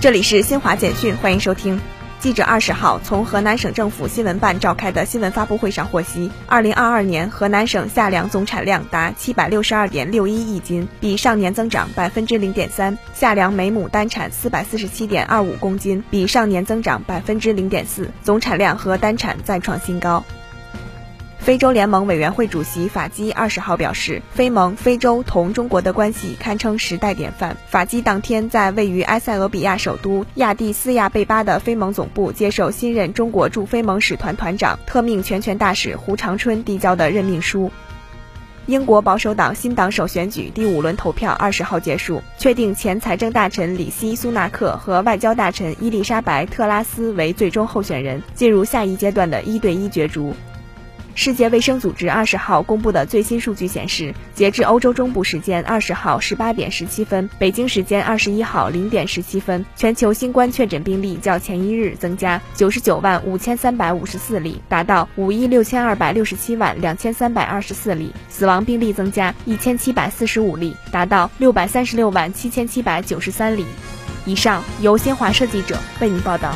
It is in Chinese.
这里是新华简讯，欢迎收听。记者二十号从河南省政府新闻办召开的新闻发布会上获悉，二零二二年河南省夏粮总产量达七百六十二点六一亿斤，比上年增长百分之零点三；夏粮每亩单产四百四十七点二五公斤，比上年增长百分之零点四，总产量和单产再创新高。非洲联盟委员会主席法基二十号表示，非盟非洲同中国的关系堪称时代典范。法基当天在位于埃塞俄比亚首都亚的斯亚贝巴的非盟总部接受新任中国驻非盟使团团长、特命全权大使胡长春递交的任命书。英国保守党新党首选举第五轮投票二十号结束，确定前财政大臣里希·苏纳克和外交大臣伊丽莎白·特拉斯为最终候选人，进入下一阶段的一对一角逐。世界卫生组织二十号公布的最新数据显示，截至欧洲中部时间二十号十八点十七分，北京时间二十一号零点十七分，全球新冠确诊病例较前一日增加九十九万五千三百五十四例，达到五亿六千二百六十七万两千三百二十四例；死亡病例增加一千七百四十五例，达到六百三十六万七千七百九十三例。以上由新华社记者为您报道。